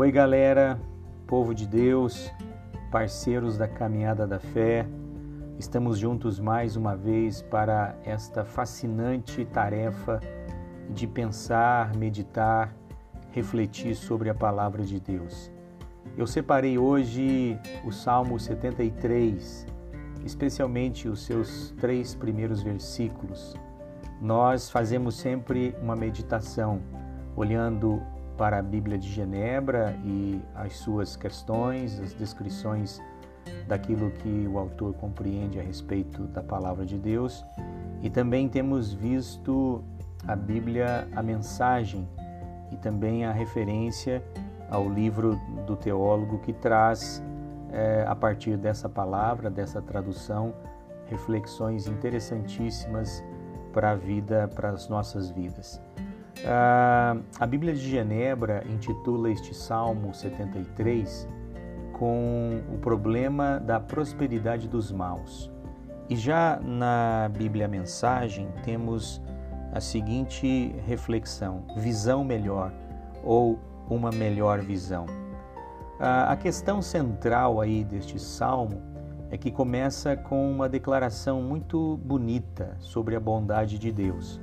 Oi, galera, povo de Deus, parceiros da caminhada da fé. Estamos juntos mais uma vez para esta fascinante tarefa de pensar, meditar, refletir sobre a palavra de Deus. Eu separei hoje o Salmo 73, especialmente os seus três primeiros versículos. Nós fazemos sempre uma meditação olhando para a Bíblia de Genebra e as suas questões, as descrições daquilo que o autor compreende a respeito da palavra de Deus. E também temos visto a Bíblia, a mensagem e também a referência ao livro do teólogo que traz, é, a partir dessa palavra, dessa tradução, reflexões interessantíssimas para a vida, para as nossas vidas. A Bíblia de Genebra intitula este Salmo 73 com o problema da prosperidade dos maus. E já na Bíblia Mensagem temos a seguinte reflexão: visão melhor ou uma melhor visão. A questão central aí deste salmo é que começa com uma declaração muito bonita sobre a bondade de Deus.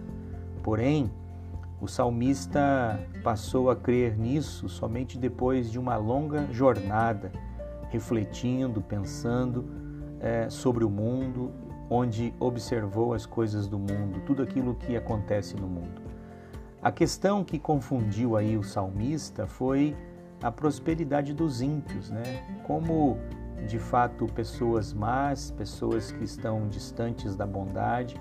Porém, o salmista passou a crer nisso somente depois de uma longa jornada, refletindo, pensando é, sobre o mundo, onde observou as coisas do mundo, tudo aquilo que acontece no mundo. A questão que confundiu aí o salmista foi a prosperidade dos ímpios, né? Como de fato pessoas más, pessoas que estão distantes da bondade,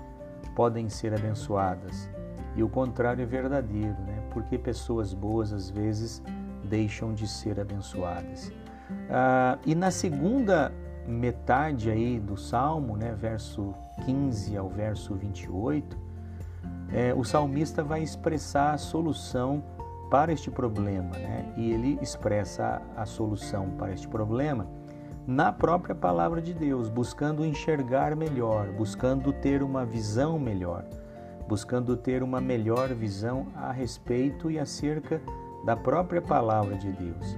podem ser abençoadas. E o contrário é verdadeiro, né? porque pessoas boas às vezes deixam de ser abençoadas. Ah, e na segunda metade aí do Salmo, né, verso 15 ao verso 28, é, o salmista vai expressar a solução para este problema, né? E ele expressa a, a solução para este problema na própria palavra de Deus, buscando enxergar melhor, buscando ter uma visão melhor buscando ter uma melhor visão a respeito e acerca da própria palavra de Deus.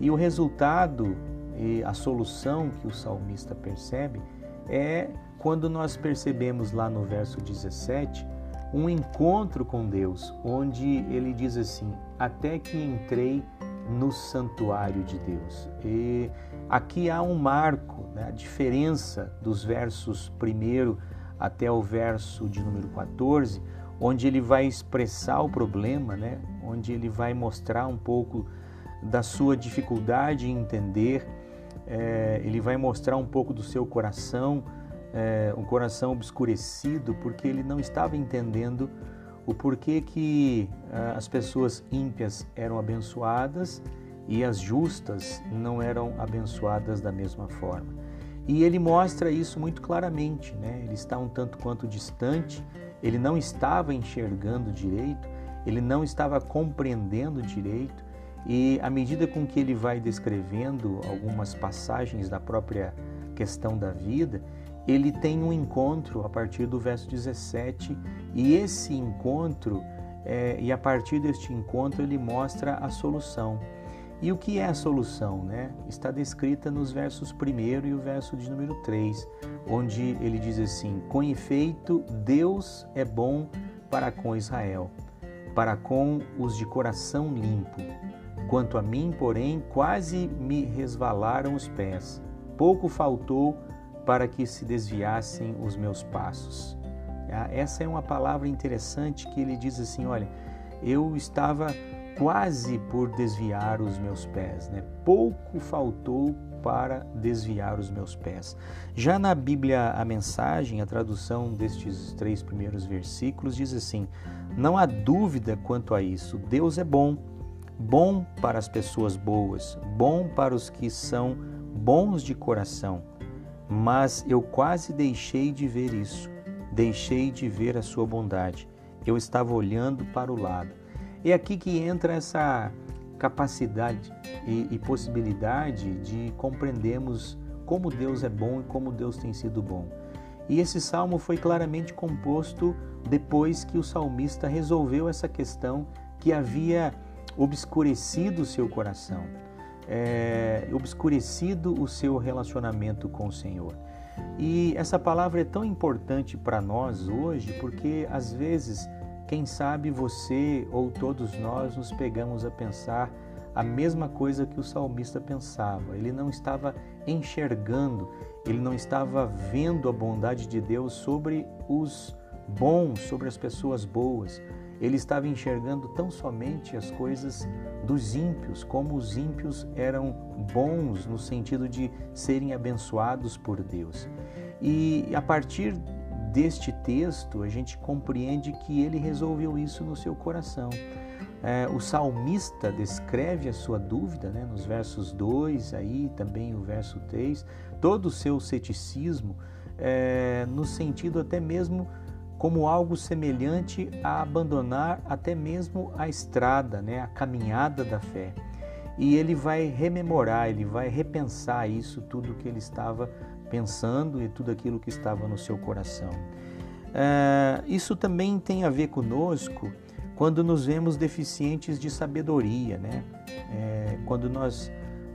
E o resultado e a solução que o salmista percebe é quando nós percebemos lá no verso 17 um encontro com Deus, onde ele diz assim: Até que entrei no santuário de Deus. E aqui há um marco, né? a diferença dos versos primeiro até o verso de número 14, onde ele vai expressar o problema, né? onde ele vai mostrar um pouco da sua dificuldade em entender, é, ele vai mostrar um pouco do seu coração, é, um coração obscurecido, porque ele não estava entendendo o porquê que ah, as pessoas ímpias eram abençoadas e as justas não eram abençoadas da mesma forma. E ele mostra isso muito claramente, né? Ele está um tanto quanto distante, ele não estava enxergando direito, ele não estava compreendendo direito, e à medida com que ele vai descrevendo algumas passagens da própria questão da vida, ele tem um encontro a partir do verso 17, e esse encontro, é, e a partir deste encontro, ele mostra a solução. E o que é a solução? Né? Está descrita nos versos 1 e o verso de número 3, onde ele diz assim: Com efeito, Deus é bom para com Israel, para com os de coração limpo. Quanto a mim, porém, quase me resvalaram os pés. Pouco faltou para que se desviassem os meus passos. Ah, essa é uma palavra interessante que ele diz assim: olha, eu estava quase por desviar os meus pés, né? Pouco faltou para desviar os meus pés. Já na Bíblia, a mensagem, a tradução destes três primeiros versículos diz assim: Não há dúvida quanto a isso. Deus é bom, bom para as pessoas boas, bom para os que são bons de coração. Mas eu quase deixei de ver isso, deixei de ver a sua bondade. Eu estava olhando para o lado. É aqui que entra essa capacidade e, e possibilidade de compreendermos como Deus é bom e como Deus tem sido bom. E esse salmo foi claramente composto depois que o salmista resolveu essa questão que havia obscurecido o seu coração, é, obscurecido o seu relacionamento com o Senhor. E essa palavra é tão importante para nós hoje porque às vezes, quem sabe você ou todos nós nos pegamos a pensar a mesma coisa que o salmista pensava. Ele não estava enxergando, ele não estava vendo a bondade de Deus sobre os bons, sobre as pessoas boas. Ele estava enxergando tão somente as coisas dos ímpios, como os ímpios eram bons no sentido de serem abençoados por Deus. E a partir deste texto, a gente compreende que ele resolveu isso no seu coração. É, o salmista descreve a sua dúvida né, nos versos 2, aí também o verso 3, todo o seu ceticismo, é, no sentido até mesmo como algo semelhante a abandonar até mesmo a estrada, né, a caminhada da fé. E ele vai rememorar, ele vai repensar isso, tudo que ele estava pensando e tudo aquilo que estava no seu coração. É, isso também tem a ver conosco quando nos vemos deficientes de sabedoria, né? É, quando nós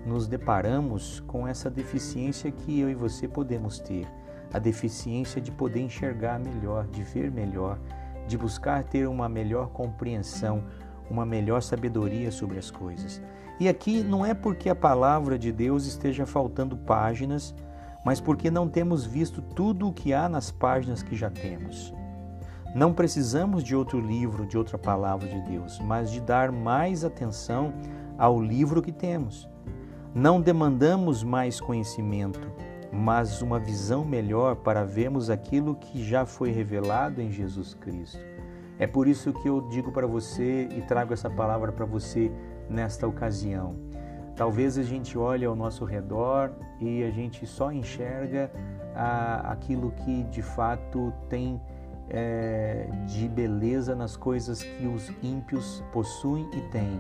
nos deparamos com essa deficiência que eu e você podemos ter, a deficiência de poder enxergar melhor, de ver melhor, de buscar ter uma melhor compreensão, uma melhor sabedoria sobre as coisas. E aqui não é porque a palavra de Deus esteja faltando páginas, mas porque não temos visto tudo o que há nas páginas que já temos. Não precisamos de outro livro, de outra palavra de Deus, mas de dar mais atenção ao livro que temos. Não demandamos mais conhecimento, mas uma visão melhor para vermos aquilo que já foi revelado em Jesus Cristo. É por isso que eu digo para você e trago essa palavra para você nesta ocasião. Talvez a gente olhe ao nosso redor e a gente só enxerga aquilo que de fato tem é, de beleza nas coisas que os ímpios possuem e têm,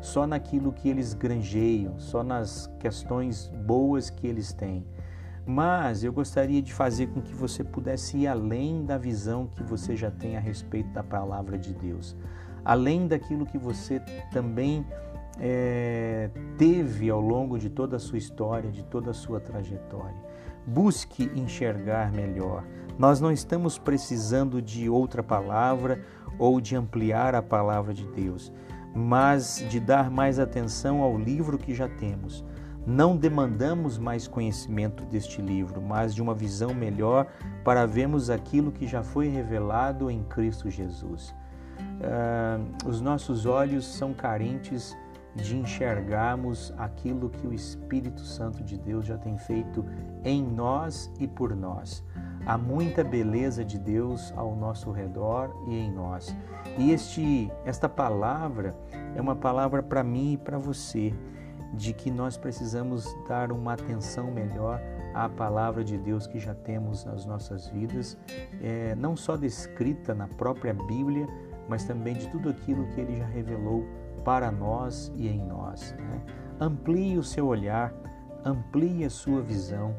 só naquilo que eles granjeiam, só nas questões boas que eles têm. Mas eu gostaria de fazer com que você pudesse ir além da visão que você já tem a respeito da palavra de Deus, além daquilo que você também é, teve ao longo de toda a sua história, de toda a sua trajetória. Busque enxergar melhor. Nós não estamos precisando de outra palavra ou de ampliar a palavra de Deus, mas de dar mais atenção ao livro que já temos. Não demandamos mais conhecimento deste livro, mas de uma visão melhor para vermos aquilo que já foi revelado em Cristo Jesus. Uh, os nossos olhos são carentes de enxergarmos aquilo que o Espírito Santo de Deus já tem feito em nós e por nós. Há muita beleza de Deus ao nosso redor e em nós. E este, esta palavra é uma palavra para mim e para você, de que nós precisamos dar uma atenção melhor à palavra de Deus que já temos nas nossas vidas, é, não só descrita na própria Bíblia, mas também de tudo aquilo que Ele já revelou para nós e em nós. Né? Amplie o seu olhar, amplie a sua visão,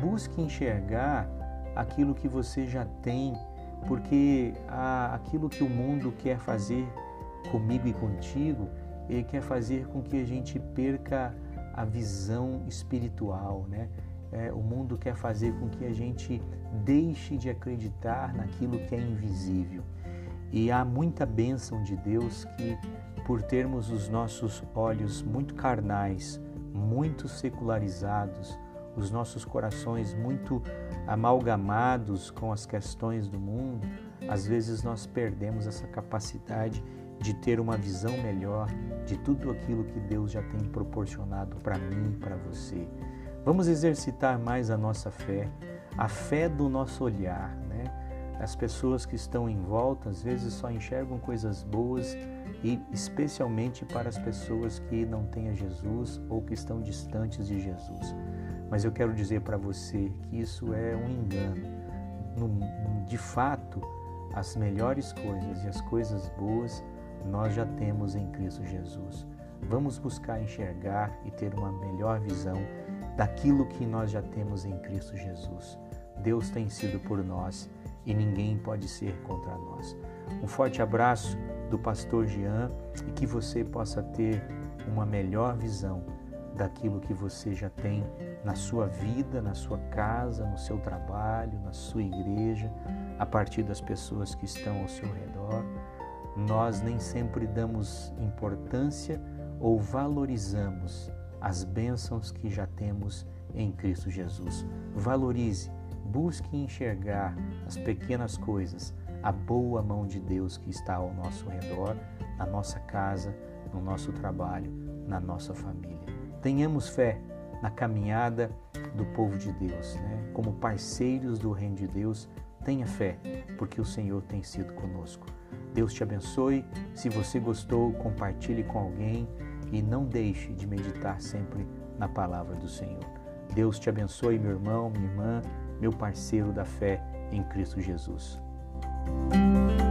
busque enxergar aquilo que você já tem, porque aquilo que o mundo quer fazer comigo e contigo, ele quer fazer com que a gente perca a visão espiritual, né? É, o mundo quer fazer com que a gente deixe de acreditar naquilo que é invisível. E há muita bênção de Deus que por termos os nossos olhos muito carnais, muito secularizados, os nossos corações muito amalgamados com as questões do mundo, às vezes nós perdemos essa capacidade de ter uma visão melhor de tudo aquilo que Deus já tem proporcionado para mim e para você. Vamos exercitar mais a nossa fé, a fé do nosso olhar, né? As pessoas que estão em volta às vezes só enxergam coisas boas e especialmente para as pessoas que não têm a Jesus ou que estão distantes de Jesus. Mas eu quero dizer para você que isso é um engano. de fato, as melhores coisas e as coisas boas nós já temos em Cristo Jesus. Vamos buscar enxergar e ter uma melhor visão daquilo que nós já temos em Cristo Jesus. Deus tem sido por nós e ninguém pode ser contra nós. Um forte abraço do pastor Jean e que você possa ter uma melhor visão daquilo que você já tem na sua vida, na sua casa, no seu trabalho, na sua igreja, a partir das pessoas que estão ao seu redor. Nós nem sempre damos importância ou valorizamos as bênçãos que já temos em Cristo Jesus. Valorize, busque enxergar as pequenas coisas, a boa mão de Deus que está ao nosso redor, na nossa casa, no nosso trabalho, na nossa família. Tenhamos fé na caminhada do povo de Deus, né? como parceiros do reino de Deus. Tenha fé, porque o Senhor tem sido conosco. Deus te abençoe. Se você gostou, compartilhe com alguém e não deixe de meditar sempre na palavra do Senhor. Deus te abençoe, meu irmão, minha irmã, meu parceiro da fé em Cristo Jesus. Música